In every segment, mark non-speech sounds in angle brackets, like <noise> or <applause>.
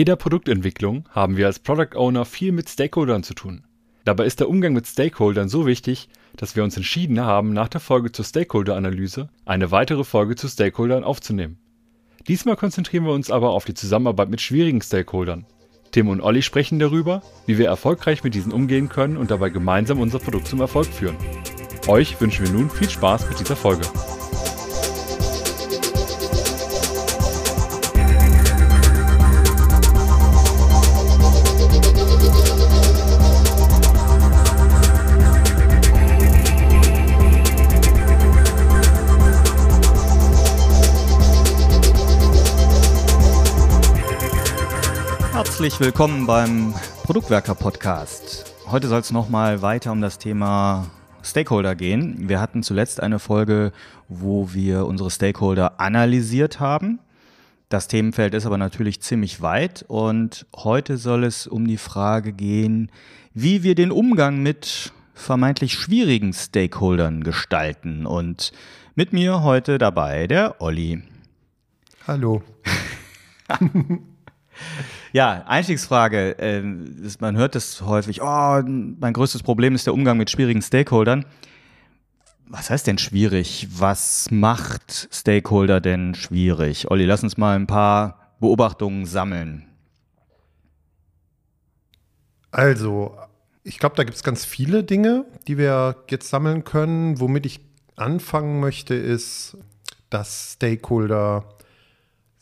jeder Produktentwicklung haben wir als Product Owner viel mit Stakeholdern zu tun. Dabei ist der Umgang mit Stakeholdern so wichtig, dass wir uns entschieden haben, nach der Folge zur Stakeholder-Analyse eine weitere Folge zu Stakeholdern aufzunehmen. Diesmal konzentrieren wir uns aber auf die Zusammenarbeit mit schwierigen Stakeholdern. Tim und Olli sprechen darüber, wie wir erfolgreich mit diesen umgehen können und dabei gemeinsam unser Produkt zum Erfolg führen. Euch wünschen wir nun viel Spaß mit dieser Folge. Herzlich willkommen beim Produktwerker Podcast. Heute soll es nochmal weiter um das Thema Stakeholder gehen. Wir hatten zuletzt eine Folge, wo wir unsere Stakeholder analysiert haben. Das Themenfeld ist aber natürlich ziemlich weit und heute soll es um die Frage gehen, wie wir den Umgang mit vermeintlich schwierigen Stakeholdern gestalten. Und mit mir heute dabei der Olli. Hallo. <laughs> Ja, Einstiegsfrage. Äh, man hört das häufig, oh, mein größtes Problem ist der Umgang mit schwierigen Stakeholdern. Was heißt denn schwierig? Was macht Stakeholder denn schwierig? Olli, lass uns mal ein paar Beobachtungen sammeln. Also, ich glaube, da gibt es ganz viele Dinge, die wir jetzt sammeln können. Womit ich anfangen möchte, ist, dass Stakeholder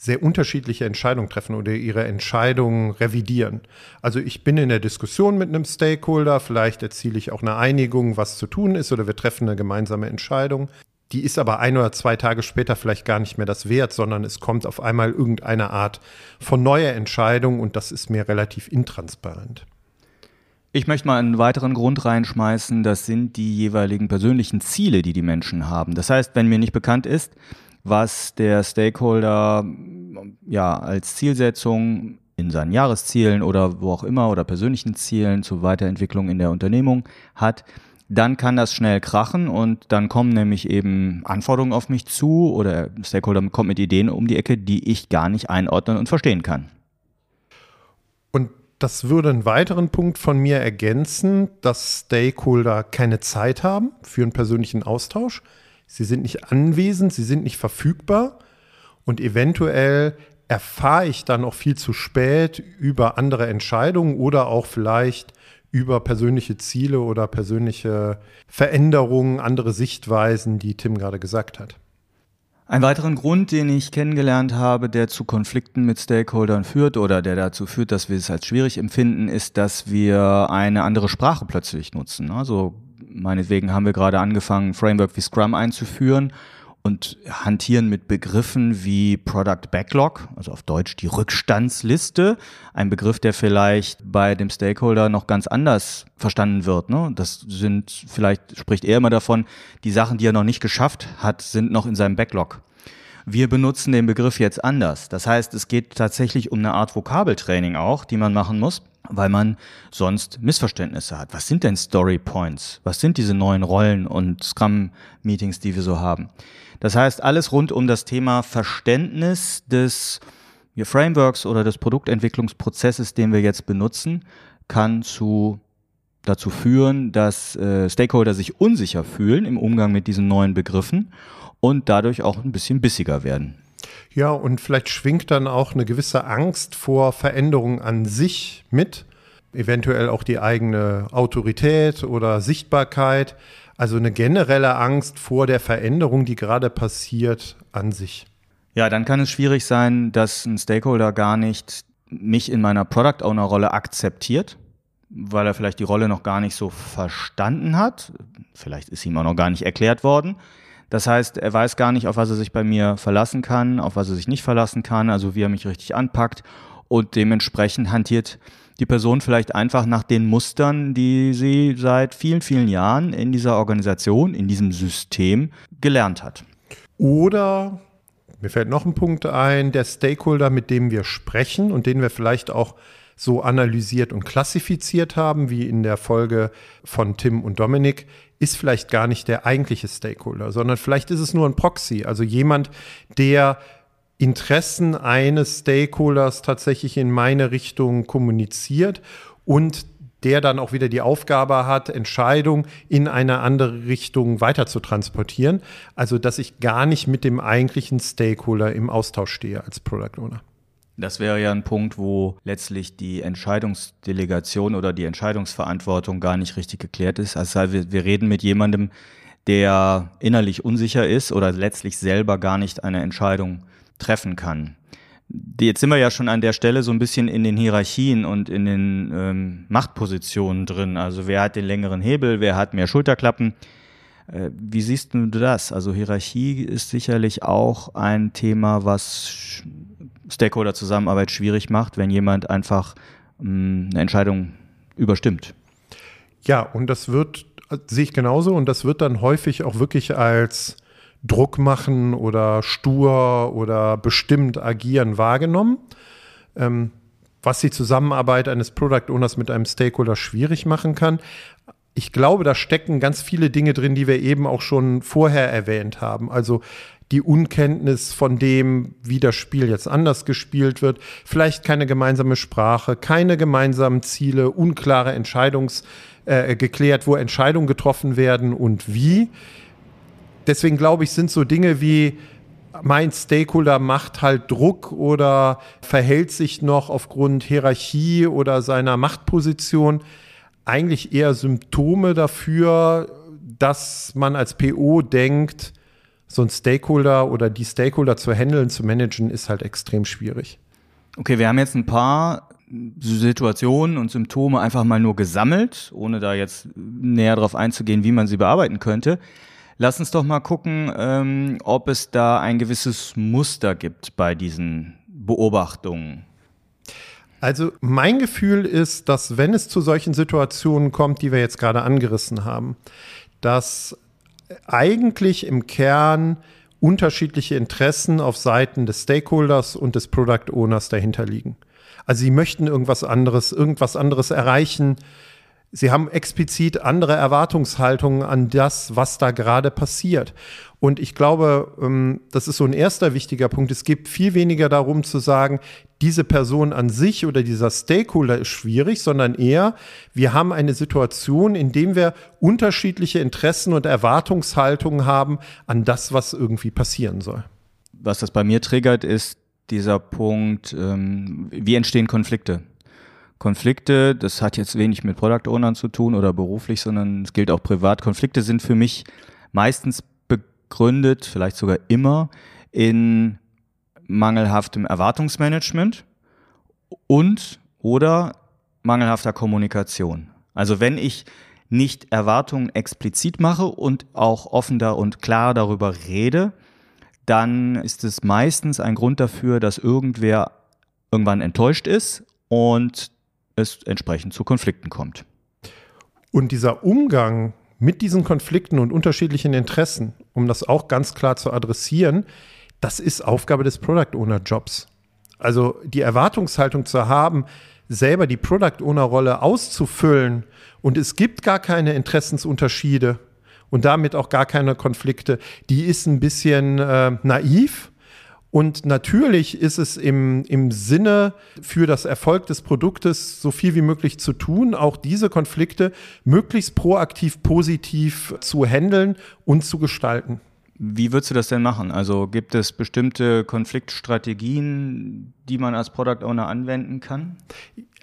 sehr unterschiedliche Entscheidungen treffen oder ihre Entscheidungen revidieren. Also ich bin in der Diskussion mit einem Stakeholder, vielleicht erziele ich auch eine Einigung, was zu tun ist oder wir treffen eine gemeinsame Entscheidung. Die ist aber ein oder zwei Tage später vielleicht gar nicht mehr das wert, sondern es kommt auf einmal irgendeine Art von neuer Entscheidung und das ist mir relativ intransparent. Ich möchte mal einen weiteren Grund reinschmeißen, das sind die jeweiligen persönlichen Ziele, die die Menschen haben. Das heißt, wenn mir nicht bekannt ist, was der Stakeholder ja als Zielsetzung in seinen Jahreszielen oder wo auch immer oder persönlichen Zielen zur Weiterentwicklung in der Unternehmung hat, dann kann das schnell krachen und dann kommen nämlich eben Anforderungen auf mich zu oder Stakeholder kommt mit Ideen um die Ecke, die ich gar nicht einordnen und verstehen kann. Und das würde einen weiteren Punkt von mir ergänzen, dass Stakeholder keine Zeit haben für einen persönlichen Austausch. Sie sind nicht anwesend, sie sind nicht verfügbar und eventuell erfahre ich dann auch viel zu spät über andere Entscheidungen oder auch vielleicht über persönliche Ziele oder persönliche Veränderungen, andere Sichtweisen, die Tim gerade gesagt hat. Ein weiteren Grund, den ich kennengelernt habe, der zu Konflikten mit Stakeholdern führt oder der dazu führt, dass wir es als schwierig empfinden, ist, dass wir eine andere Sprache plötzlich nutzen. Also meinetwegen haben wir gerade angefangen, Framework wie Scrum einzuführen und hantieren mit Begriffen wie Product Backlog, also auf Deutsch die Rückstandsliste, ein Begriff, der vielleicht bei dem Stakeholder noch ganz anders verstanden wird. Ne? Das sind vielleicht spricht er immer davon, die Sachen, die er noch nicht geschafft hat, sind noch in seinem Backlog. Wir benutzen den Begriff jetzt anders. Das heißt, es geht tatsächlich um eine Art Vokabeltraining auch, die man machen muss weil man sonst Missverständnisse hat. Was sind denn Story Points? Was sind diese neuen Rollen und Scrum-Meetings, die wir so haben? Das heißt, alles rund um das Thema Verständnis des Frameworks oder des Produktentwicklungsprozesses, den wir jetzt benutzen, kann zu dazu führen, dass äh, Stakeholder sich unsicher fühlen im Umgang mit diesen neuen Begriffen und dadurch auch ein bisschen bissiger werden. Ja, und vielleicht schwingt dann auch eine gewisse Angst vor Veränderungen an sich mit, eventuell auch die eigene Autorität oder Sichtbarkeit, also eine generelle Angst vor der Veränderung, die gerade passiert, an sich. Ja, dann kann es schwierig sein, dass ein Stakeholder gar nicht mich in meiner Product Owner Rolle akzeptiert, weil er vielleicht die Rolle noch gar nicht so verstanden hat. Vielleicht ist ihm auch noch gar nicht erklärt worden. Das heißt, er weiß gar nicht, auf was er sich bei mir verlassen kann, auf was er sich nicht verlassen kann, also wie er mich richtig anpackt. Und dementsprechend hantiert die Person vielleicht einfach nach den Mustern, die sie seit vielen, vielen Jahren in dieser Organisation, in diesem System gelernt hat. Oder mir fällt noch ein Punkt ein, der Stakeholder, mit dem wir sprechen und den wir vielleicht auch so analysiert und klassifiziert haben, wie in der Folge von Tim und Dominik, ist vielleicht gar nicht der eigentliche Stakeholder, sondern vielleicht ist es nur ein Proxy, also jemand, der Interessen eines Stakeholders tatsächlich in meine Richtung kommuniziert und der dann auch wieder die Aufgabe hat, Entscheidungen in eine andere Richtung weiter zu transportieren. Also, dass ich gar nicht mit dem eigentlichen Stakeholder im Austausch stehe als Product Owner. Das wäre ja ein Punkt, wo letztlich die Entscheidungsdelegation oder die Entscheidungsverantwortung gar nicht richtig geklärt ist. Also wir, wir reden mit jemandem, der innerlich unsicher ist oder letztlich selber gar nicht eine Entscheidung treffen kann. Jetzt sind wir ja schon an der Stelle so ein bisschen in den Hierarchien und in den ähm, Machtpositionen drin. Also wer hat den längeren Hebel, wer hat mehr Schulterklappen. Äh, wie siehst du das? Also Hierarchie ist sicherlich auch ein Thema, was Stakeholder-Zusammenarbeit schwierig macht, wenn jemand einfach ähm, eine Entscheidung überstimmt. Ja, und das wird, sehe ich genauso, und das wird dann häufig auch wirklich als Druck machen oder stur oder bestimmt agieren wahrgenommen. Ähm, was die Zusammenarbeit eines Product Owners mit einem Stakeholder schwierig machen kann. Ich glaube, da stecken ganz viele Dinge drin, die wir eben auch schon vorher erwähnt haben. Also die Unkenntnis von dem, wie das Spiel jetzt anders gespielt wird, vielleicht keine gemeinsame Sprache, keine gemeinsamen Ziele, unklare Entscheidungs äh, geklärt, wo Entscheidungen getroffen werden und wie. Deswegen glaube ich, sind so Dinge wie mein Stakeholder macht halt Druck oder verhält sich noch aufgrund Hierarchie oder seiner Machtposition eigentlich eher Symptome dafür, dass man als PO denkt, so ein Stakeholder oder die Stakeholder zu handeln, zu managen, ist halt extrem schwierig. Okay, wir haben jetzt ein paar Situationen und Symptome einfach mal nur gesammelt, ohne da jetzt näher darauf einzugehen, wie man sie bearbeiten könnte. Lass uns doch mal gucken, ähm, ob es da ein gewisses Muster gibt bei diesen Beobachtungen. Also mein Gefühl ist, dass wenn es zu solchen Situationen kommt, die wir jetzt gerade angerissen haben, dass eigentlich im Kern unterschiedliche Interessen auf Seiten des Stakeholders und des Product Owners dahinter liegen. Also sie möchten irgendwas anderes, irgendwas anderes erreichen, Sie haben explizit andere Erwartungshaltungen an das, was da gerade passiert. Und ich glaube, ähm, das ist so ein erster wichtiger Punkt. Es geht viel weniger darum zu sagen, diese Person an sich oder dieser Stakeholder ist schwierig, sondern eher, wir haben eine Situation, in dem wir unterschiedliche Interessen und Erwartungshaltungen haben an das, was irgendwie passieren soll. Was das bei mir triggert, ist dieser Punkt, ähm, wie entstehen Konflikte? Konflikte, das hat jetzt wenig mit Product Ownern zu tun oder beruflich, sondern es gilt auch privat. Konflikte sind für mich meistens begründet, vielleicht sogar immer, in mangelhaftem Erwartungsmanagement und oder mangelhafter Kommunikation. Also wenn ich nicht Erwartungen explizit mache und auch offen da und klar darüber rede, dann ist es meistens ein Grund dafür, dass irgendwer irgendwann enttäuscht ist und es entsprechend zu Konflikten kommt. Und dieser Umgang mit diesen Konflikten und unterschiedlichen Interessen, um das auch ganz klar zu adressieren, das ist Aufgabe des Product Owner Jobs. Also die Erwartungshaltung zu haben, selber die Product Owner Rolle auszufüllen und es gibt gar keine Interessensunterschiede und damit auch gar keine Konflikte, die ist ein bisschen äh, naiv und natürlich ist es im, im Sinne für das Erfolg des Produktes so viel wie möglich zu tun, auch diese Konflikte möglichst proaktiv positiv zu handeln und zu gestalten. Wie würdest du das denn machen? Also gibt es bestimmte Konfliktstrategien, die man als Product Owner anwenden kann?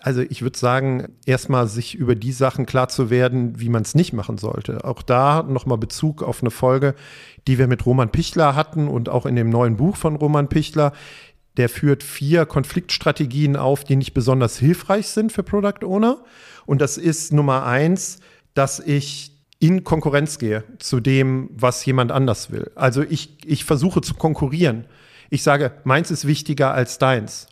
Also ich würde sagen, erstmal sich über die Sachen klar zu werden, wie man es nicht machen sollte. Auch da nochmal Bezug auf eine Folge, die wir mit Roman Pichler hatten und auch in dem neuen Buch von Roman Pichler. Der führt vier Konfliktstrategien auf, die nicht besonders hilfreich sind für Product Owner. Und das ist Nummer eins, dass ich in Konkurrenz gehe zu dem, was jemand anders will. Also ich, ich versuche zu konkurrieren. Ich sage, meins ist wichtiger als deins.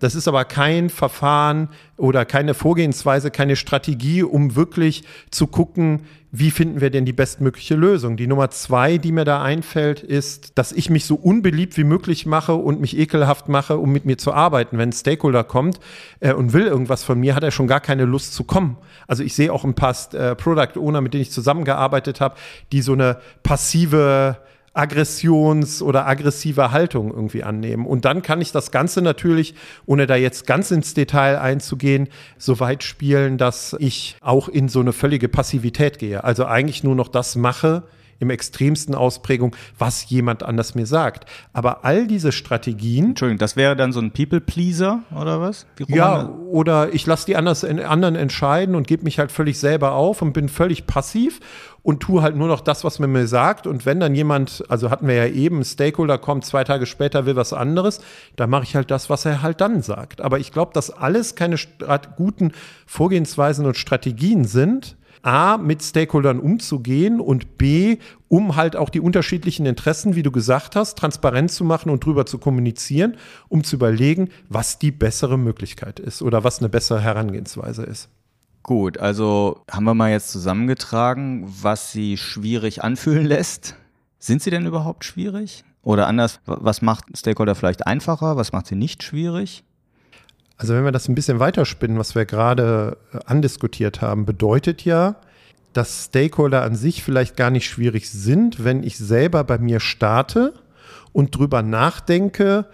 Das ist aber kein Verfahren oder keine Vorgehensweise, keine Strategie, um wirklich zu gucken, wie finden wir denn die bestmögliche Lösung. Die Nummer zwei, die mir da einfällt, ist, dass ich mich so unbeliebt wie möglich mache und mich ekelhaft mache, um mit mir zu arbeiten. Wenn ein Stakeholder kommt äh, und will irgendwas von mir, hat er schon gar keine Lust zu kommen. Also ich sehe auch ein paar äh, Product Owner, mit denen ich zusammengearbeitet habe, die so eine passive Aggressions- oder aggressive Haltung irgendwie annehmen. Und dann kann ich das Ganze natürlich, ohne da jetzt ganz ins Detail einzugehen, so weit spielen, dass ich auch in so eine völlige Passivität gehe. Also eigentlich nur noch das mache, im extremsten Ausprägung, was jemand anders mir sagt. Aber all diese Strategien. Entschuldigung, das wäre dann so ein People-Pleaser oder was? ja, oder ich lasse die anders, anderen entscheiden und gebe mich halt völlig selber auf und bin völlig passiv und tue halt nur noch das, was man mir sagt. Und wenn dann jemand, also hatten wir ja eben, ein Stakeholder kommt, zwei Tage später will was anderes, dann mache ich halt das, was er halt dann sagt. Aber ich glaube, dass alles keine guten Vorgehensweisen und Strategien sind, A, mit Stakeholdern umzugehen und B, um halt auch die unterschiedlichen Interessen, wie du gesagt hast, transparent zu machen und drüber zu kommunizieren, um zu überlegen, was die bessere Möglichkeit ist oder was eine bessere Herangehensweise ist. Gut, also haben wir mal jetzt zusammengetragen, was sie schwierig anfühlen lässt. Sind sie denn überhaupt schwierig? Oder anders, was macht Stakeholder vielleicht einfacher? Was macht sie nicht schwierig? Also wenn wir das ein bisschen weiterspinnen, was wir gerade äh, andiskutiert haben, bedeutet ja, dass Stakeholder an sich vielleicht gar nicht schwierig sind, wenn ich selber bei mir starte und drüber nachdenke,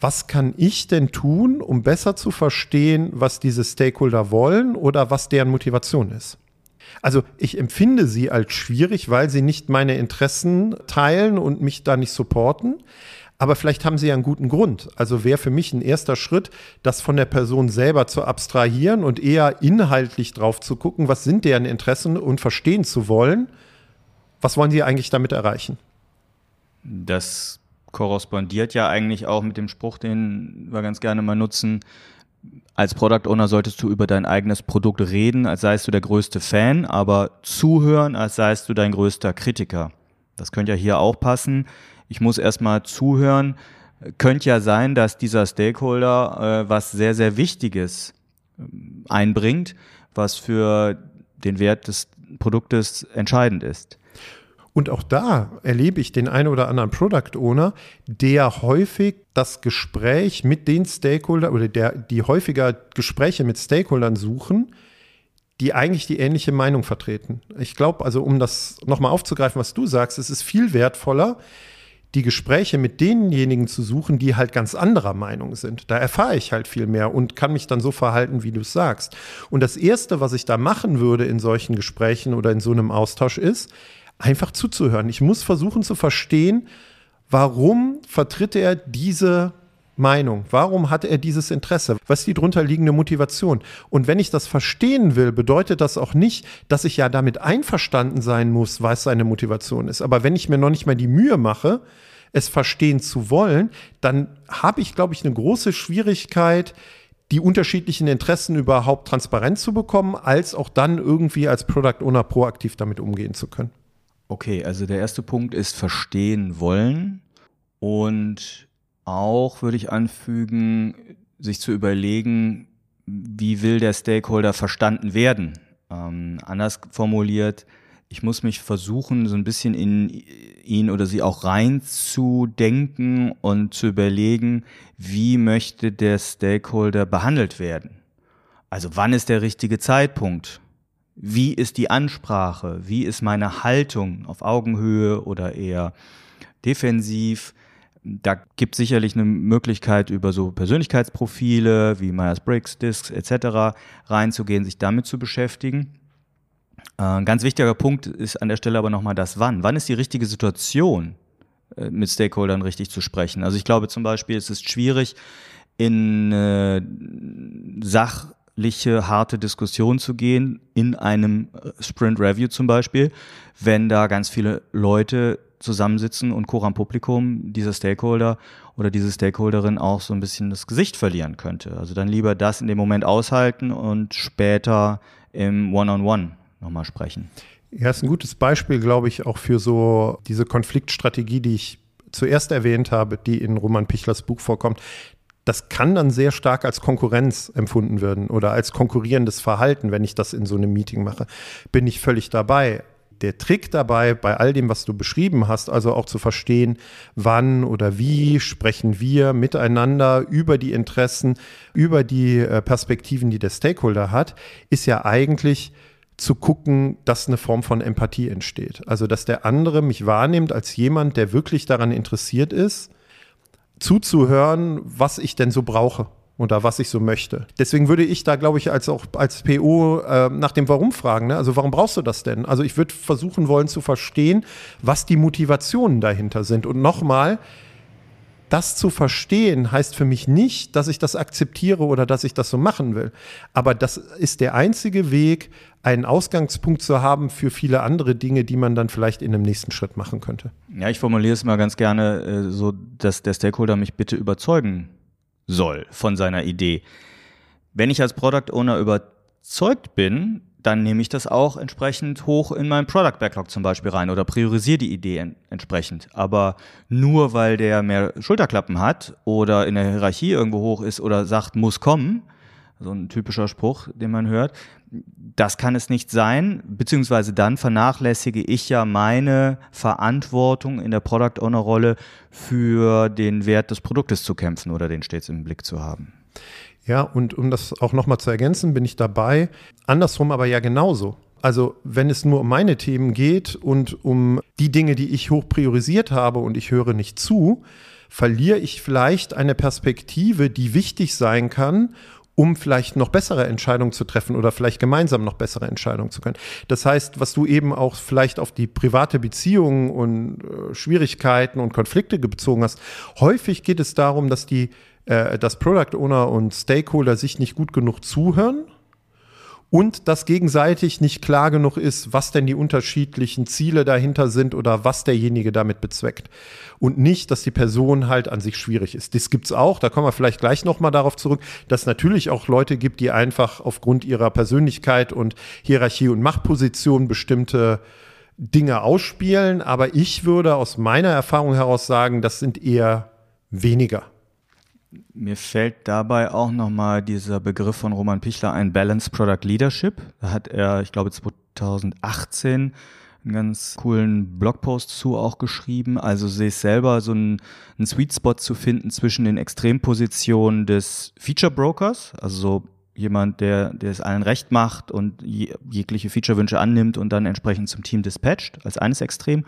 was kann ich denn tun, um besser zu verstehen, was diese Stakeholder wollen oder was deren Motivation ist. Also ich empfinde sie als schwierig, weil sie nicht meine Interessen teilen und mich da nicht supporten. Aber vielleicht haben sie ja einen guten Grund. Also wäre für mich ein erster Schritt, das von der Person selber zu abstrahieren und eher inhaltlich drauf zu gucken, was sind deren Interessen und verstehen zu wollen, was wollen sie eigentlich damit erreichen. Das korrespondiert ja eigentlich auch mit dem Spruch, den wir ganz gerne mal nutzen. Als Product Owner solltest du über dein eigenes Produkt reden, als seist du der größte Fan, aber zuhören, als seist du dein größter Kritiker. Das könnte ja hier auch passen ich muss erstmal zuhören. Könnte ja sein, dass dieser Stakeholder äh, was sehr, sehr Wichtiges äh, einbringt, was für den Wert des Produktes entscheidend ist. Und auch da erlebe ich den einen oder anderen Product Owner, der häufig das Gespräch mit den Stakeholdern oder der, die häufiger Gespräche mit Stakeholdern suchen, die eigentlich die ähnliche Meinung vertreten. Ich glaube, also um das nochmal aufzugreifen, was du sagst, es ist viel wertvoller, die Gespräche mit denjenigen zu suchen, die halt ganz anderer Meinung sind. Da erfahre ich halt viel mehr und kann mich dann so verhalten, wie du es sagst. Und das Erste, was ich da machen würde in solchen Gesprächen oder in so einem Austausch ist, einfach zuzuhören. Ich muss versuchen zu verstehen, warum vertritt er diese Meinung? Warum hat er dieses Interesse? Was ist die drunter liegende Motivation? Und wenn ich das verstehen will, bedeutet das auch nicht, dass ich ja damit einverstanden sein muss, was seine Motivation ist. Aber wenn ich mir noch nicht mal die Mühe mache, es verstehen zu wollen, dann habe ich, glaube ich, eine große Schwierigkeit, die unterschiedlichen Interessen überhaupt transparent zu bekommen, als auch dann irgendwie als Product Owner proaktiv damit umgehen zu können. Okay, also der erste Punkt ist verstehen wollen und auch, würde ich anfügen, sich zu überlegen, wie will der Stakeholder verstanden werden? Ähm, anders formuliert, ich muss mich versuchen, so ein bisschen in ihn oder sie auch reinzudenken und zu überlegen, wie möchte der Stakeholder behandelt werden? Also wann ist der richtige Zeitpunkt? Wie ist die Ansprache? Wie ist meine Haltung auf Augenhöhe oder eher defensiv? Da gibt es sicherlich eine Möglichkeit, über so Persönlichkeitsprofile wie Myers-Briggs, Discs etc. reinzugehen, sich damit zu beschäftigen. Äh, ein ganz wichtiger Punkt ist an der Stelle aber nochmal das Wann. Wann ist die richtige Situation, äh, mit Stakeholdern richtig zu sprechen? Also ich glaube zum Beispiel, es ist schwierig, in sachliche, harte Diskussion zu gehen, in einem Sprint Review zum Beispiel, wenn da ganz viele Leute zusammensitzen und Coram Publikum, dieser Stakeholder oder diese Stakeholderin auch so ein bisschen das Gesicht verlieren könnte. Also dann lieber das in dem Moment aushalten und später im One-on-One -on -One nochmal sprechen. Ja, ist ein gutes Beispiel, glaube ich, auch für so diese Konfliktstrategie, die ich zuerst erwähnt habe, die in Roman Pichlers Buch vorkommt. Das kann dann sehr stark als Konkurrenz empfunden werden oder als konkurrierendes Verhalten, wenn ich das in so einem Meeting mache. Bin ich völlig dabei der Trick dabei, bei all dem, was du beschrieben hast, also auch zu verstehen, wann oder wie sprechen wir miteinander über die Interessen, über die äh, Perspektiven, die der Stakeholder hat, ist ja eigentlich zu gucken, dass eine Form von Empathie entsteht. Also, dass der andere mich wahrnimmt als jemand, der wirklich daran interessiert ist, zuzuhören, was ich denn so brauche oder was ich so möchte. Deswegen würde ich da, glaube ich, als auch als PO äh, nach dem Warum fragen. Ne? Also warum brauchst du das denn? Also ich würde versuchen wollen zu verstehen, was die Motivationen dahinter sind. Und nochmal, das zu verstehen heißt für mich nicht, dass ich das akzeptiere oder dass ich das so machen will. Aber das ist der einzige Weg, einen Ausgangspunkt zu haben für viele andere Dinge, die man dann vielleicht in einem nächsten Schritt machen könnte. Ja, ich formuliere es mal ganz gerne äh, so, dass der Stakeholder mich bitte überzeugen soll von seiner Idee. Wenn ich als Product Owner überzeugt bin, dann nehme ich das auch entsprechend hoch in meinen Product Backlog zum Beispiel rein oder priorisiere die Idee en entsprechend. Aber nur weil der mehr Schulterklappen hat oder in der Hierarchie irgendwo hoch ist oder sagt, muss kommen, so ein typischer Spruch, den man hört, das kann es nicht sein, beziehungsweise dann vernachlässige ich ja meine Verantwortung in der Product Owner Rolle für den Wert des Produktes zu kämpfen oder den stets im Blick zu haben. Ja, und um das auch nochmal zu ergänzen, bin ich dabei. Andersrum aber ja genauso. Also wenn es nur um meine Themen geht und um die Dinge, die ich hoch priorisiert habe und ich höre nicht zu, verliere ich vielleicht eine Perspektive, die wichtig sein kann, um vielleicht noch bessere Entscheidungen zu treffen oder vielleicht gemeinsam noch bessere Entscheidungen zu können. Das heißt, was du eben auch vielleicht auf die private Beziehung und äh, Schwierigkeiten und Konflikte bezogen hast, häufig geht es darum, dass die äh, dass Product Owner und Stakeholder sich nicht gut genug zuhören und dass gegenseitig nicht klar genug ist, was denn die unterschiedlichen Ziele dahinter sind oder was derjenige damit bezweckt. Und nicht, dass die Person halt an sich schwierig ist. Das gibt's auch, da kommen wir vielleicht gleich nochmal darauf zurück, dass natürlich auch Leute gibt, die einfach aufgrund ihrer Persönlichkeit und Hierarchie und Machtposition bestimmte Dinge ausspielen. Aber ich würde aus meiner Erfahrung heraus sagen, das sind eher weniger. Mir fällt dabei auch nochmal dieser Begriff von Roman Pichler ein, Balanced Product Leadership. Da hat er, ich glaube 2018, einen ganz coolen Blogpost zu auch geschrieben. Also sehe ich selber so einen, einen Sweet Spot zu finden zwischen den Extrempositionen des Feature Brokers, also so jemand, der, der es allen recht macht und jegliche Feature-Wünsche annimmt und dann entsprechend zum Team dispatcht, als eines Extrem.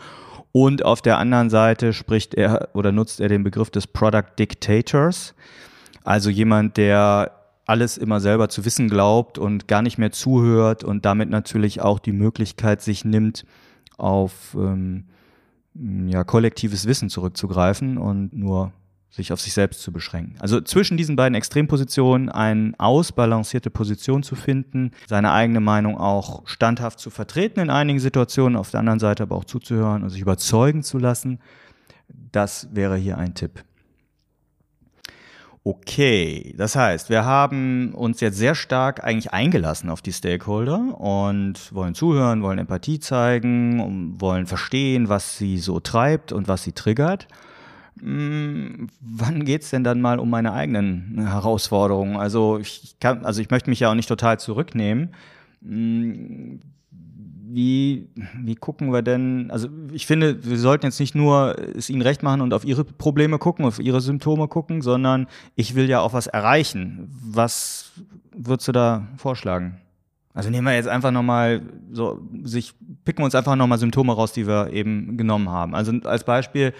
Und auf der anderen Seite spricht er oder nutzt er den Begriff des Product Dictators. Also jemand, der alles immer selber zu wissen glaubt und gar nicht mehr zuhört und damit natürlich auch die Möglichkeit sich nimmt, auf ähm, ja, kollektives Wissen zurückzugreifen und nur sich auf sich selbst zu beschränken. Also zwischen diesen beiden Extrempositionen eine ausbalancierte Position zu finden, seine eigene Meinung auch standhaft zu vertreten in einigen Situationen, auf der anderen Seite aber auch zuzuhören und sich überzeugen zu lassen, das wäre hier ein Tipp. Okay, das heißt, wir haben uns jetzt sehr stark eigentlich eingelassen auf die Stakeholder und wollen zuhören, wollen Empathie zeigen, wollen verstehen, was sie so treibt und was sie triggert. Hm, wann geht es denn dann mal um meine eigenen Herausforderungen? Also ich kann, also ich möchte mich ja auch nicht total zurücknehmen. Hm, wie, wie gucken wir denn? Also ich finde, wir sollten jetzt nicht nur es ihnen recht machen und auf ihre Probleme gucken, auf ihre Symptome gucken, sondern ich will ja auch was erreichen. Was würdest du da vorschlagen? Also nehmen wir jetzt einfach nochmal so, sich, picken wir uns einfach nochmal Symptome raus, die wir eben genommen haben. Also als Beispiel,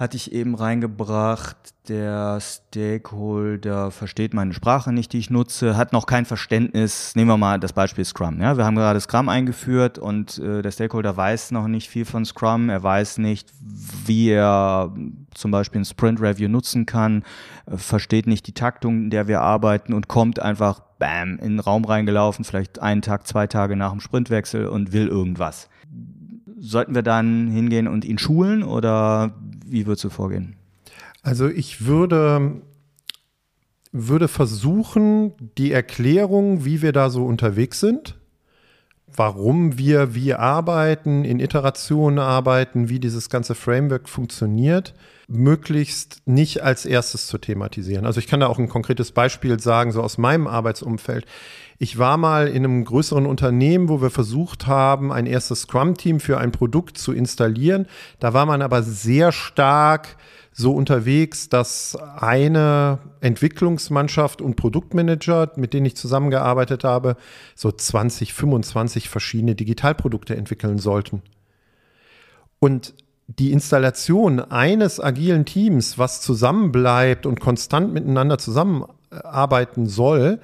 hatte ich eben reingebracht. Der Stakeholder versteht meine Sprache nicht, die ich nutze, hat noch kein Verständnis. Nehmen wir mal das Beispiel Scrum. Ja, wir haben gerade Scrum eingeführt und äh, der Stakeholder weiß noch nicht viel von Scrum. Er weiß nicht, wie er zum Beispiel ein Sprint Review nutzen kann, äh, versteht nicht die Taktung, in der wir arbeiten und kommt einfach bam in den Raum reingelaufen, vielleicht einen Tag, zwei Tage nach dem Sprintwechsel und will irgendwas. Sollten wir dann hingehen und ihn schulen oder wie würdest du vorgehen? Also ich würde, würde versuchen, die Erklärung, wie wir da so unterwegs sind, warum wir wie arbeiten, in Iterationen arbeiten, wie dieses ganze Framework funktioniert, möglichst nicht als erstes zu thematisieren. Also ich kann da auch ein konkretes Beispiel sagen, so aus meinem Arbeitsumfeld. Ich war mal in einem größeren Unternehmen, wo wir versucht haben, ein erstes Scrum-Team für ein Produkt zu installieren. Da war man aber sehr stark so unterwegs, dass eine Entwicklungsmannschaft und Produktmanager, mit denen ich zusammengearbeitet habe, so 20, 25 verschiedene Digitalprodukte entwickeln sollten. Und die Installation eines agilen Teams, was zusammenbleibt und konstant miteinander zusammenarbeiten soll,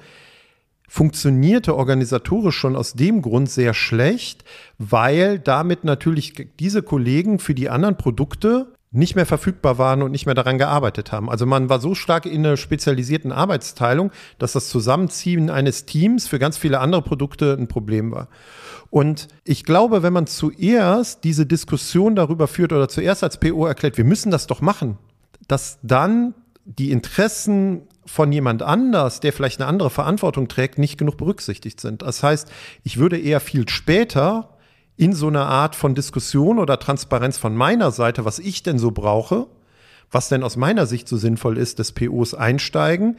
funktionierte organisatorisch schon aus dem Grund sehr schlecht, weil damit natürlich diese Kollegen für die anderen Produkte nicht mehr verfügbar waren und nicht mehr daran gearbeitet haben. Also man war so stark in einer spezialisierten Arbeitsteilung, dass das Zusammenziehen eines Teams für ganz viele andere Produkte ein Problem war. Und ich glaube, wenn man zuerst diese Diskussion darüber führt oder zuerst als PO erklärt, wir müssen das doch machen, dass dann die Interessen von jemand anders, der vielleicht eine andere Verantwortung trägt, nicht genug berücksichtigt sind. Das heißt, ich würde eher viel später in so eine Art von Diskussion oder Transparenz von meiner Seite, was ich denn so brauche, was denn aus meiner Sicht so sinnvoll ist, des POs einsteigen,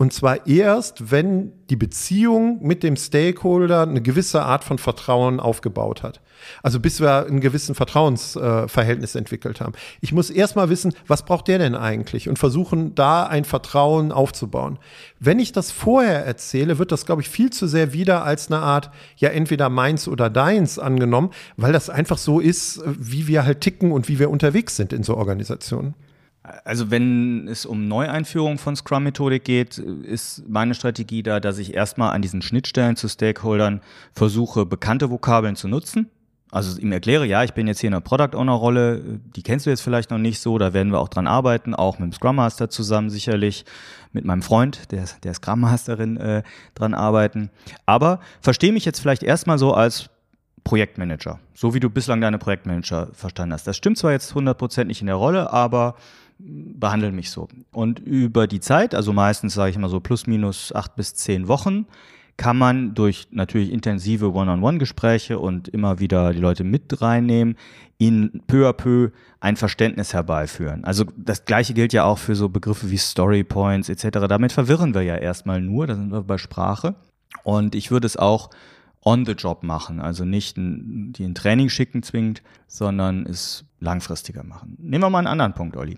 und zwar erst, wenn die Beziehung mit dem Stakeholder eine gewisse Art von Vertrauen aufgebaut hat. Also bis wir einen gewissen Vertrauensverhältnis äh, entwickelt haben. Ich muss erst mal wissen, was braucht der denn eigentlich und versuchen, da ein Vertrauen aufzubauen. Wenn ich das vorher erzähle, wird das, glaube ich, viel zu sehr wieder als eine Art, ja, entweder meins oder deins angenommen, weil das einfach so ist, wie wir halt ticken und wie wir unterwegs sind in so Organisationen. Also wenn es um Neueinführung von Scrum-Methodik geht, ist meine Strategie da, dass ich erstmal an diesen Schnittstellen zu Stakeholdern versuche, bekannte Vokabeln zu nutzen. Also ihm erkläre, ja, ich bin jetzt hier in einer Product Owner Rolle, die kennst du jetzt vielleicht noch nicht so, da werden wir auch dran arbeiten, auch mit dem Scrum Master zusammen sicherlich, mit meinem Freund, der, der Scrum Masterin, äh, dran arbeiten. Aber verstehe mich jetzt vielleicht erstmal so als Projektmanager, so wie du bislang deine Projektmanager verstanden hast. Das stimmt zwar jetzt 100% nicht in der Rolle, aber behandeln mich so. Und über die Zeit, also meistens sage ich mal so plus minus acht bis zehn Wochen, kann man durch natürlich intensive One-on-One-Gespräche und immer wieder die Leute mit reinnehmen, ihnen peu à peu ein Verständnis herbeiführen. Also das gleiche gilt ja auch für so Begriffe wie Story Points etc. Damit verwirren wir ja erstmal nur, da sind wir bei Sprache. Und ich würde es auch on the job machen, also nicht die in Training schicken zwingend, sondern es langfristiger machen. Nehmen wir mal einen anderen Punkt, Olli.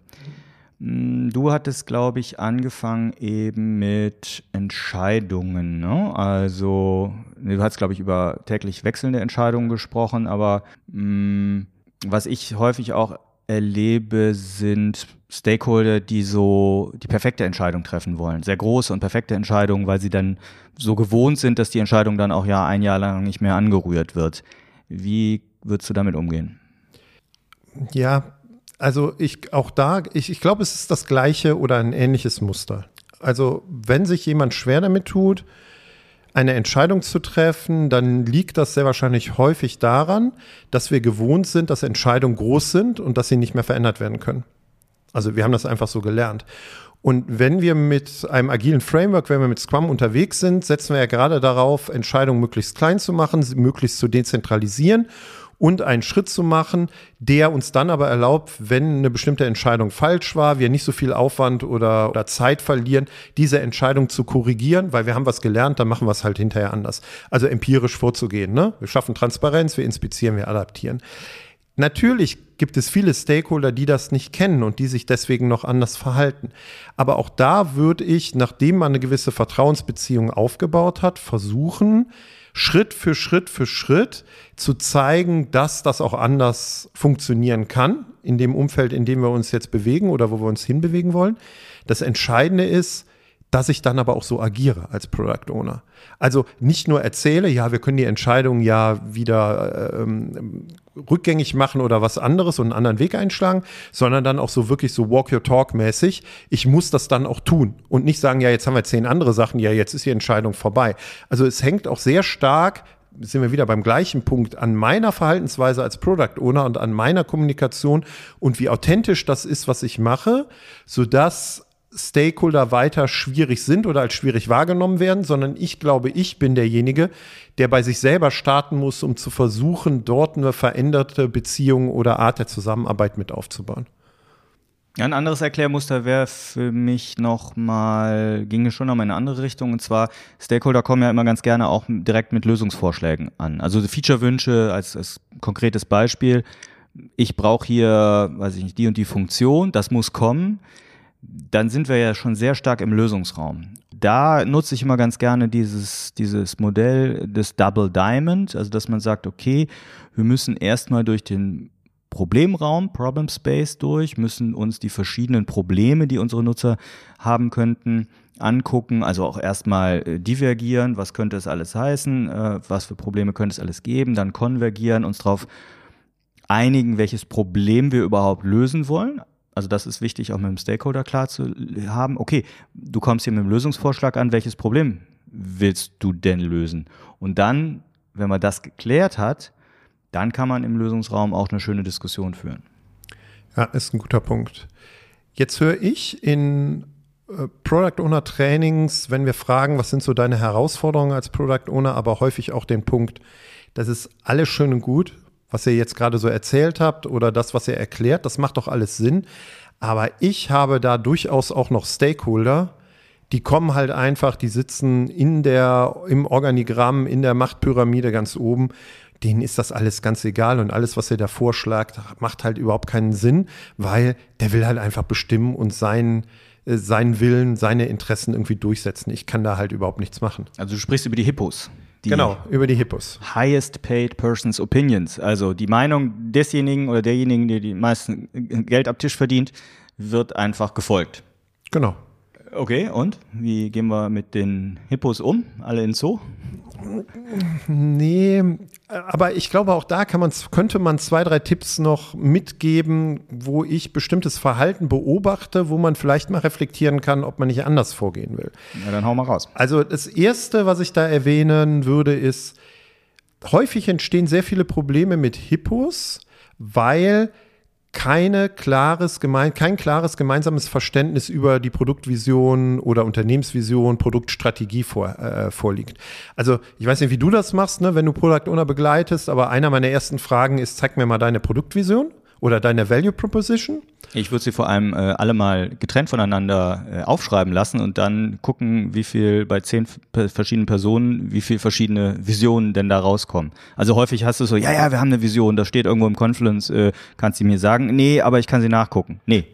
Mm, du hattest, glaube ich, angefangen eben mit Entscheidungen. Ne? Also, du hast, glaube ich, über täglich wechselnde Entscheidungen gesprochen, aber mh, mm, was ich häufig auch erlebe, sind Stakeholder, die so die perfekte Entscheidung treffen wollen. Sehr große und perfekte Entscheidungen, weil sie dann so gewohnt sind, dass die Entscheidung dann auch ja ein Jahr lang nicht mehr angerührt wird. Wie würdest du damit umgehen? Ja, also ich auch da, ich, ich glaube, es ist das gleiche oder ein ähnliches Muster. Also wenn sich jemand schwer damit tut, eine Entscheidung zu treffen, dann liegt das sehr wahrscheinlich häufig daran, dass wir gewohnt sind, dass Entscheidungen groß sind und dass sie nicht mehr verändert werden können. Also wir haben das einfach so gelernt. Und wenn wir mit einem agilen Framework, wenn wir mit Scrum unterwegs sind, setzen wir ja gerade darauf, Entscheidungen möglichst klein zu machen, möglichst zu dezentralisieren und einen Schritt zu machen, der uns dann aber erlaubt, wenn eine bestimmte Entscheidung falsch war, wir nicht so viel Aufwand oder, oder Zeit verlieren, diese Entscheidung zu korrigieren, weil wir haben was gelernt, dann machen wir es halt hinterher anders. Also empirisch vorzugehen. Ne? Wir schaffen Transparenz, wir inspizieren, wir adaptieren. Natürlich gibt es viele Stakeholder, die das nicht kennen und die sich deswegen noch anders verhalten. Aber auch da würde ich, nachdem man eine gewisse Vertrauensbeziehung aufgebaut hat, versuchen, Schritt für Schritt für Schritt zu zeigen, dass das auch anders funktionieren kann in dem Umfeld, in dem wir uns jetzt bewegen oder wo wir uns hinbewegen wollen. Das Entscheidende ist, dass ich dann aber auch so agiere als Product Owner. Also nicht nur erzähle, ja, wir können die Entscheidung ja wieder ähm, rückgängig machen oder was anderes und einen anderen Weg einschlagen, sondern dann auch so wirklich so Walk Your Talk mäßig. Ich muss das dann auch tun und nicht sagen, ja, jetzt haben wir zehn andere Sachen, ja, jetzt ist die Entscheidung vorbei. Also es hängt auch sehr stark sind wir wieder beim gleichen Punkt an meiner Verhaltensweise als Product Owner und an meiner Kommunikation und wie authentisch das ist, was ich mache, sodass Stakeholder weiter schwierig sind oder als schwierig wahrgenommen werden, sondern ich glaube, ich bin derjenige, der bei sich selber starten muss, um zu versuchen, dort eine veränderte Beziehung oder Art der Zusammenarbeit mit aufzubauen. Ein anderes Erklärmuster wäre für mich nochmal, ginge schon nochmal in eine andere Richtung. Und zwar, Stakeholder kommen ja immer ganz gerne auch direkt mit Lösungsvorschlägen an. Also Feature-Wünsche als, als konkretes Beispiel. Ich brauche hier, weiß ich nicht, die und die Funktion, das muss kommen. Dann sind wir ja schon sehr stark im Lösungsraum. Da nutze ich immer ganz gerne dieses, dieses Modell des Double Diamond, also dass man sagt, okay, wir müssen erstmal durch den Problemraum, Problem Space durch, müssen uns die verschiedenen Probleme, die unsere Nutzer haben könnten, angucken, also auch erstmal äh, divergieren, was könnte es alles heißen, äh, was für Probleme könnte es alles geben, dann konvergieren, uns darauf einigen, welches Problem wir überhaupt lösen wollen. Also das ist wichtig, auch mit dem Stakeholder klar zu haben. Okay, du kommst hier mit dem Lösungsvorschlag an, welches Problem willst du denn lösen? Und dann, wenn man das geklärt hat, dann kann man im Lösungsraum auch eine schöne Diskussion führen. Ja, ist ein guter Punkt. Jetzt höre ich in äh, Product Owner Trainings, wenn wir fragen, was sind so deine Herausforderungen als Product Owner, aber häufig auch den Punkt, das ist alles schön und gut, was ihr jetzt gerade so erzählt habt oder das, was ihr erklärt, das macht doch alles Sinn. Aber ich habe da durchaus auch noch Stakeholder, die kommen halt einfach, die sitzen in der, im Organigramm, in der Machtpyramide ganz oben denen ist das alles ganz egal und alles, was er da vorschlägt, macht halt überhaupt keinen Sinn, weil der will halt einfach bestimmen und seinen, äh, seinen Willen, seine Interessen irgendwie durchsetzen. Ich kann da halt überhaupt nichts machen. Also du sprichst über die Hippos. Genau, über die Hippos. Highest paid person's opinions. Also die Meinung desjenigen oder derjenigen, der die meisten Geld ab Tisch verdient, wird einfach gefolgt. Genau. Okay, und wie gehen wir mit den Hippos um? Alle in Zoo? Nee, aber ich glaube, auch da kann man, könnte man zwei, drei Tipps noch mitgeben, wo ich bestimmtes Verhalten beobachte, wo man vielleicht mal reflektieren kann, ob man nicht anders vorgehen will. Ja, dann hau mal raus. Also das Erste, was ich da erwähnen würde, ist, häufig entstehen sehr viele Probleme mit Hippos, weil keine klares gemein, kein klares gemeinsames Verständnis über die Produktvision oder Unternehmensvision, Produktstrategie vor, äh, vorliegt. Also ich weiß nicht, wie du das machst, ne, wenn du Product Owner begleitest, aber einer meiner ersten Fragen ist, zeig mir mal deine Produktvision oder deine Value Proposition. Ich würde sie vor allem äh, alle mal getrennt voneinander äh, aufschreiben lassen und dann gucken, wie viel bei zehn verschiedenen Personen, wie viel verschiedene Visionen denn da rauskommen. Also häufig hast du so, ja, ja, wir haben eine Vision, da steht irgendwo im Confluence, äh, kannst du mir sagen, nee, aber ich kann sie nachgucken. Nee,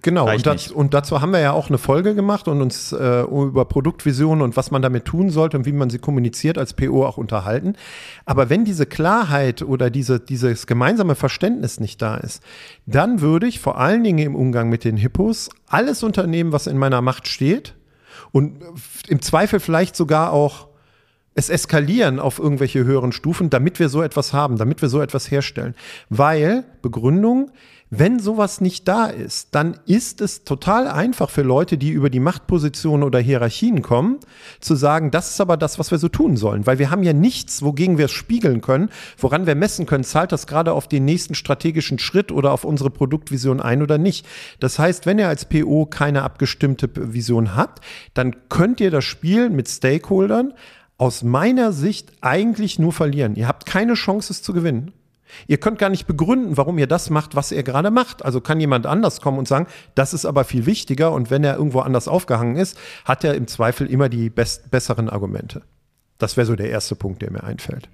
Genau, und, das, und, dazu haben wir ja auch eine Folge gemacht und uns äh, über Produktvisionen und was man damit tun sollte und wie man sie kommuniziert als PO auch unterhalten. Aber wenn diese Klarheit oder diese, dieses gemeinsame Verständnis nicht da ist, dann würde ich vor allen Dingen im Umgang mit den Hippos alles unternehmen, was in meiner Macht steht und im Zweifel vielleicht sogar auch es eskalieren auf irgendwelche höheren Stufen, damit wir so etwas haben, damit wir so etwas herstellen. Weil, Begründung, wenn sowas nicht da ist, dann ist es total einfach für Leute, die über die Machtpositionen oder Hierarchien kommen, zu sagen, das ist aber das, was wir so tun sollen. Weil wir haben ja nichts, wogegen wir es spiegeln können, woran wir messen können, zahlt das gerade auf den nächsten strategischen Schritt oder auf unsere Produktvision ein oder nicht. Das heißt, wenn ihr als PO keine abgestimmte Vision habt, dann könnt ihr das Spiel mit Stakeholdern aus meiner Sicht eigentlich nur verlieren. Ihr habt keine Chance, es zu gewinnen. Ihr könnt gar nicht begründen, warum ihr das macht, was ihr gerade macht. Also kann jemand anders kommen und sagen, das ist aber viel wichtiger und wenn er irgendwo anders aufgehangen ist, hat er im Zweifel immer die best besseren Argumente. Das wäre so der erste Punkt, der mir einfällt.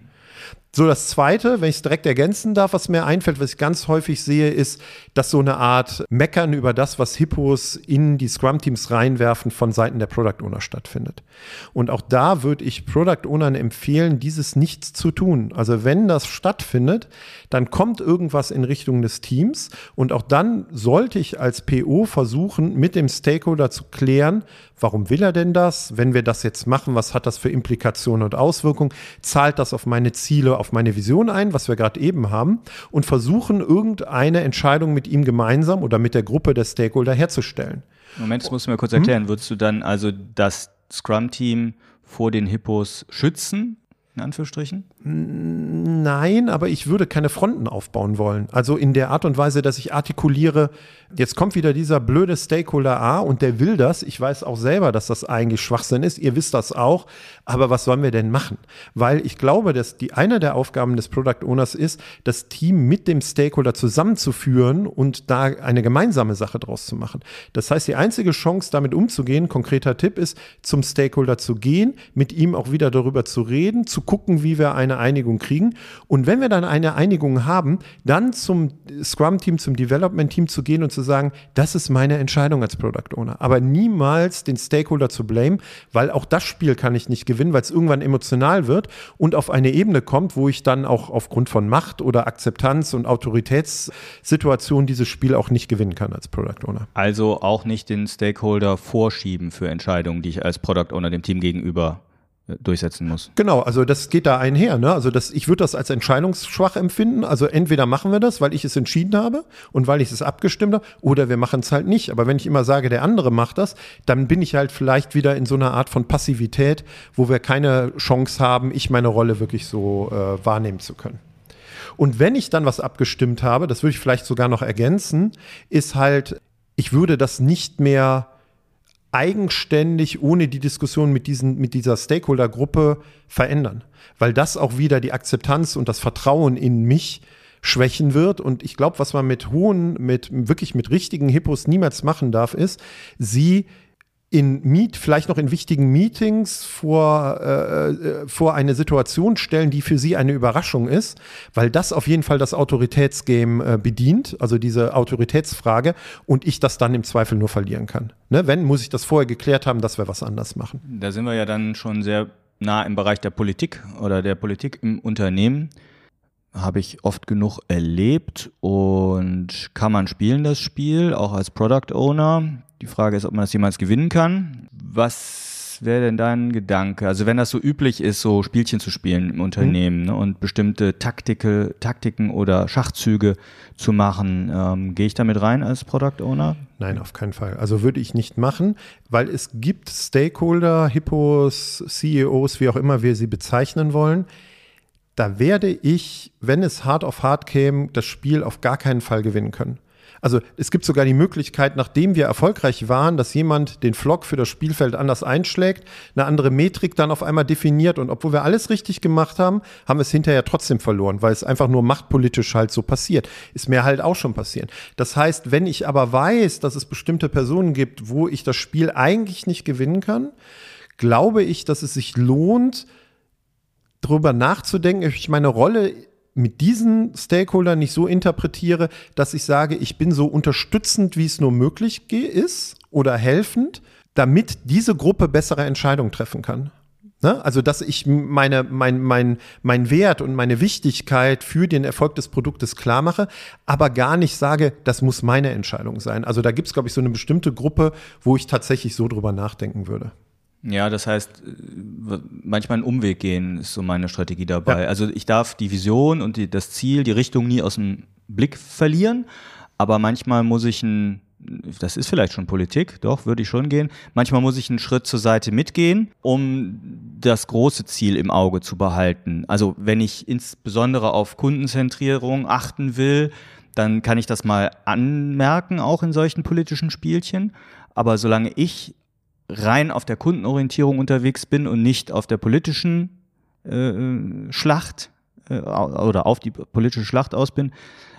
So, das zweite, wenn ich es direkt ergänzen darf, was mir einfällt, was ich ganz häufig sehe, ist, dass so eine Art Meckern über das, was Hippos in die Scrum-Teams reinwerfen, von Seiten der Product Owner stattfindet. Und auch da würde ich Product Ownern empfehlen, dieses nicht zu tun. Also wenn das stattfindet, dann kommt irgendwas in Richtung des Teams und auch dann sollte ich als PO versuchen, mit dem Stakeholder zu klären, warum will er denn das? Wenn wir das jetzt machen, was hat das für Implikationen und Auswirkungen? Zahlt das auf meine Ziele, auf meine Vision ein, was wir gerade eben haben? Und versuchen, irgendeine Entscheidung mit ihm gemeinsam oder mit der Gruppe der Stakeholder herzustellen. Moment, das musst du mir kurz erklären. Hm? Würdest du dann also das Scrum-Team vor den Hippos schützen in Anführungsstrichen? Nein, aber ich würde keine Fronten aufbauen wollen. Also in der Art und Weise, dass ich artikuliere, jetzt kommt wieder dieser blöde Stakeholder A und der will das. Ich weiß auch selber, dass das eigentlich Schwachsinn ist. Ihr wisst das auch. Aber was sollen wir denn machen? Weil ich glaube, dass die eine der Aufgaben des Product Owners ist, das Team mit dem Stakeholder zusammenzuführen und da eine gemeinsame Sache draus zu machen. Das heißt, die einzige Chance, damit umzugehen, konkreter Tipp ist, zum Stakeholder zu gehen, mit ihm auch wieder darüber zu reden, zu gucken, wie wir eine Einigung kriegen. Und wenn wir dann eine Einigung haben, dann zum Scrum-Team, zum Development-Team zu gehen und zu sagen, das ist meine Entscheidung als Product Owner. Aber niemals den Stakeholder zu blamen, weil auch das Spiel kann ich nicht gewinnen, weil es irgendwann emotional wird und auf eine Ebene kommt, wo ich dann auch aufgrund von Macht oder Akzeptanz und Autoritätssituationen dieses Spiel auch nicht gewinnen kann als Product Owner. Also auch nicht den Stakeholder vorschieben für Entscheidungen, die ich als Product Owner dem Team gegenüber durchsetzen muss. Genau, also das geht da einher. Ne? Also das, ich würde das als entscheidungsschwach empfinden. Also entweder machen wir das, weil ich es entschieden habe und weil ich es abgestimmt habe, oder wir machen es halt nicht. Aber wenn ich immer sage, der andere macht das, dann bin ich halt vielleicht wieder in so einer Art von Passivität, wo wir keine Chance haben, ich meine Rolle wirklich so äh, wahrnehmen zu können. Und wenn ich dann was abgestimmt habe, das würde ich vielleicht sogar noch ergänzen, ist halt, ich würde das nicht mehr eigenständig ohne die Diskussion mit, diesen, mit dieser Stakeholder-Gruppe verändern. Weil das auch wieder die Akzeptanz und das Vertrauen in mich schwächen wird. Und ich glaube, was man mit hohen, mit wirklich mit richtigen Hippos niemals machen darf, ist, sie in Meet, vielleicht noch in wichtigen Meetings vor, äh, äh, vor eine Situation stellen, die für sie eine Überraschung ist, weil das auf jeden Fall das Autoritätsgame äh, bedient, also diese Autoritätsfrage, und ich das dann im Zweifel nur verlieren kann. Ne? Wenn, muss ich das vorher geklärt haben, dass wir was anders machen. Da sind wir ja dann schon sehr nah im Bereich der Politik oder der Politik im Unternehmen. Habe ich oft genug erlebt und kann man spielen das Spiel, auch als Product Owner die Frage ist, ob man das jemals gewinnen kann. Was wäre denn dein Gedanke? Also wenn das so üblich ist, so Spielchen zu spielen im Unternehmen mhm. ne, und bestimmte Taktike, Taktiken oder Schachzüge zu machen, ähm, gehe ich damit rein als Product Owner? Nein, auf keinen Fall. Also würde ich nicht machen, weil es gibt Stakeholder, Hippos, CEOs, wie auch immer wir sie bezeichnen wollen. Da werde ich, wenn es hart auf hart käme, das Spiel auf gar keinen Fall gewinnen können. Also es gibt sogar die Möglichkeit, nachdem wir erfolgreich waren, dass jemand den Flock für das Spielfeld anders einschlägt, eine andere Metrik dann auf einmal definiert und obwohl wir alles richtig gemacht haben, haben wir es hinterher trotzdem verloren, weil es einfach nur machtpolitisch halt so passiert. Ist mir halt auch schon passiert. Das heißt, wenn ich aber weiß, dass es bestimmte Personen gibt, wo ich das Spiel eigentlich nicht gewinnen kann, glaube ich, dass es sich lohnt, darüber nachzudenken, ob ich meine Rolle mit diesen Stakeholdern nicht so interpretiere, dass ich sage, ich bin so unterstützend, wie es nur möglich ist oder helfend, damit diese Gruppe bessere Entscheidungen treffen kann. Ne? Also, dass ich meine, mein, mein, mein Wert und meine Wichtigkeit für den Erfolg des Produktes klar mache, aber gar nicht sage, das muss meine Entscheidung sein. Also da gibt es, glaube ich, so eine bestimmte Gruppe, wo ich tatsächlich so drüber nachdenken würde. Ja, das heißt, äh, manchmal einen Umweg gehen ist so meine Strategie dabei. Ja. Also ich darf die Vision und die, das Ziel, die Richtung nie aus dem Blick verlieren, aber manchmal muss ich ein, das ist vielleicht schon Politik, doch, würde ich schon gehen. Manchmal muss ich einen Schritt zur Seite mitgehen, um das große Ziel im Auge zu behalten. Also wenn ich insbesondere auf Kundenzentrierung achten will, dann kann ich das mal anmerken, auch in solchen politischen Spielchen. Aber solange ich rein auf der Kundenorientierung unterwegs bin und nicht auf der politischen äh, Schlacht äh, oder auf die politische Schlacht aus bin, äh,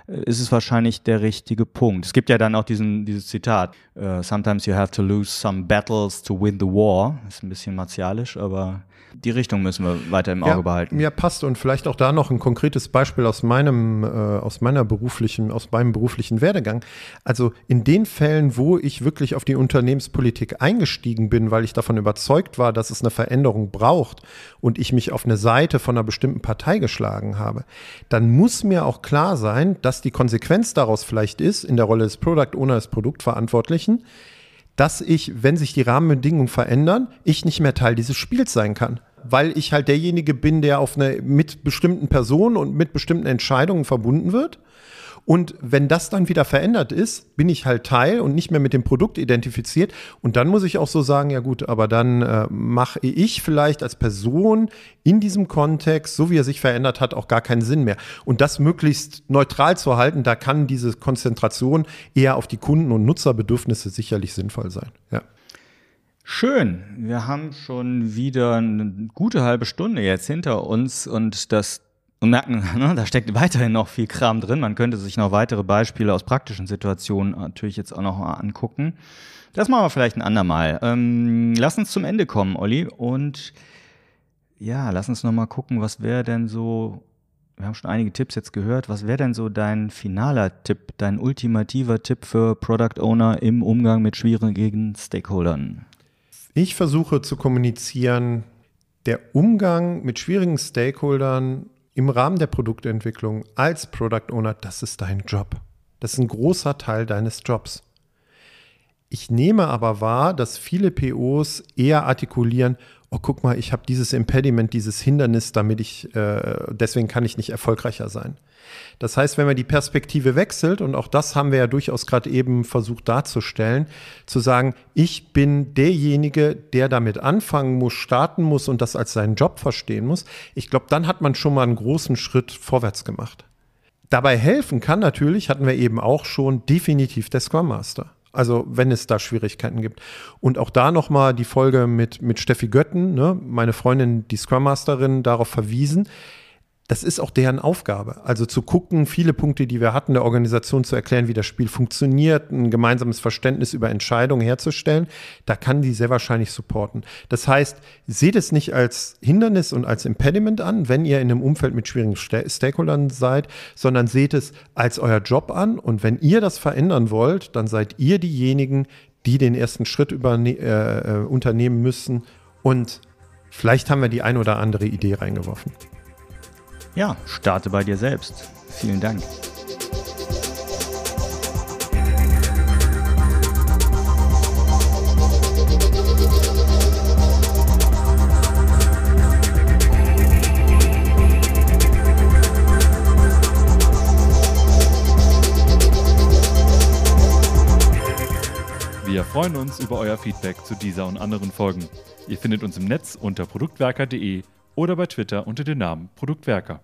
ist es wahrscheinlich der richtige Punkt. Es gibt ja dann auch diesen, dieses Zitat, uh, sometimes you have to lose some battles to win the war. Ist ein bisschen martialisch, aber die Richtung müssen wir weiter im Auge ja, behalten. Mir passt und vielleicht auch da noch ein konkretes Beispiel aus meinem, äh, aus meiner beruflichen, aus meinem beruflichen Werdegang. Also in den Fällen, wo ich wirklich auf die Unternehmenspolitik eingestiegen bin, weil ich davon überzeugt war, dass es eine Veränderung braucht und ich mich auf eine Seite von einer bestimmten Partei geschlagen habe, dann muss mir auch klar sein, dass die Konsequenz daraus vielleicht ist, in der Rolle des Product Owner, des Produktverantwortlichen, dass ich, wenn sich die Rahmenbedingungen verändern, ich nicht mehr Teil dieses Spiels sein kann. Weil ich halt derjenige bin, der auf eine, mit bestimmten Personen und mit bestimmten Entscheidungen verbunden wird. Und wenn das dann wieder verändert ist, bin ich halt Teil und nicht mehr mit dem Produkt identifiziert. Und dann muss ich auch so sagen, ja gut, aber dann äh, mache ich vielleicht als Person in diesem Kontext, so wie er sich verändert hat, auch gar keinen Sinn mehr. Und das möglichst neutral zu halten, da kann diese Konzentration eher auf die Kunden- und Nutzerbedürfnisse sicherlich sinnvoll sein. Ja. Schön. Wir haben schon wieder eine gute halbe Stunde jetzt hinter uns und das und merken, <laughs> ne, da steckt weiterhin noch viel Kram drin. Man könnte sich noch weitere Beispiele aus praktischen Situationen natürlich jetzt auch noch mal angucken. Das machen wir vielleicht ein andermal. Ähm, lass uns zum Ende kommen, Olli. Und ja, lass uns noch mal gucken, was wäre denn so, wir haben schon einige Tipps jetzt gehört, was wäre denn so dein finaler Tipp, dein ultimativer Tipp für Product Owner im Umgang mit schwierigen Stakeholdern? Ich versuche zu kommunizieren, der Umgang mit schwierigen Stakeholdern im Rahmen der Produktentwicklung als Product Owner, das ist dein Job. Das ist ein großer Teil deines Jobs. Ich nehme aber wahr, dass viele POs eher artikulieren, oh guck mal, ich habe dieses Impediment, dieses Hindernis, damit ich, äh, deswegen kann ich nicht erfolgreicher sein. Das heißt, wenn man die Perspektive wechselt, und auch das haben wir ja durchaus gerade eben versucht darzustellen, zu sagen, ich bin derjenige, der damit anfangen muss, starten muss und das als seinen Job verstehen muss, ich glaube, dann hat man schon mal einen großen Schritt vorwärts gemacht. Dabei helfen kann natürlich, hatten wir eben auch schon, definitiv der Scrum Master. Also wenn es da Schwierigkeiten gibt. Und auch da nochmal die Folge mit, mit Steffi Götten, ne, meine Freundin, die Scrum Masterin, darauf verwiesen das ist auch deren Aufgabe. Also zu gucken, viele Punkte, die wir hatten, der Organisation zu erklären, wie das Spiel funktioniert, ein gemeinsames Verständnis über Entscheidungen herzustellen, da kann die sehr wahrscheinlich supporten. Das heißt, seht es nicht als Hindernis und als Impediment an, wenn ihr in einem Umfeld mit schwierigen Stakeholdern seid, sondern seht es als euer Job an und wenn ihr das verändern wollt, dann seid ihr diejenigen, die den ersten Schritt äh, äh unternehmen müssen und vielleicht haben wir die ein oder andere Idee reingeworfen. Ja, starte bei dir selbst. Vielen Dank. Wir freuen uns über euer Feedback zu dieser und anderen Folgen. Ihr findet uns im Netz unter produktwerker.de oder bei Twitter unter dem Namen Produktwerker.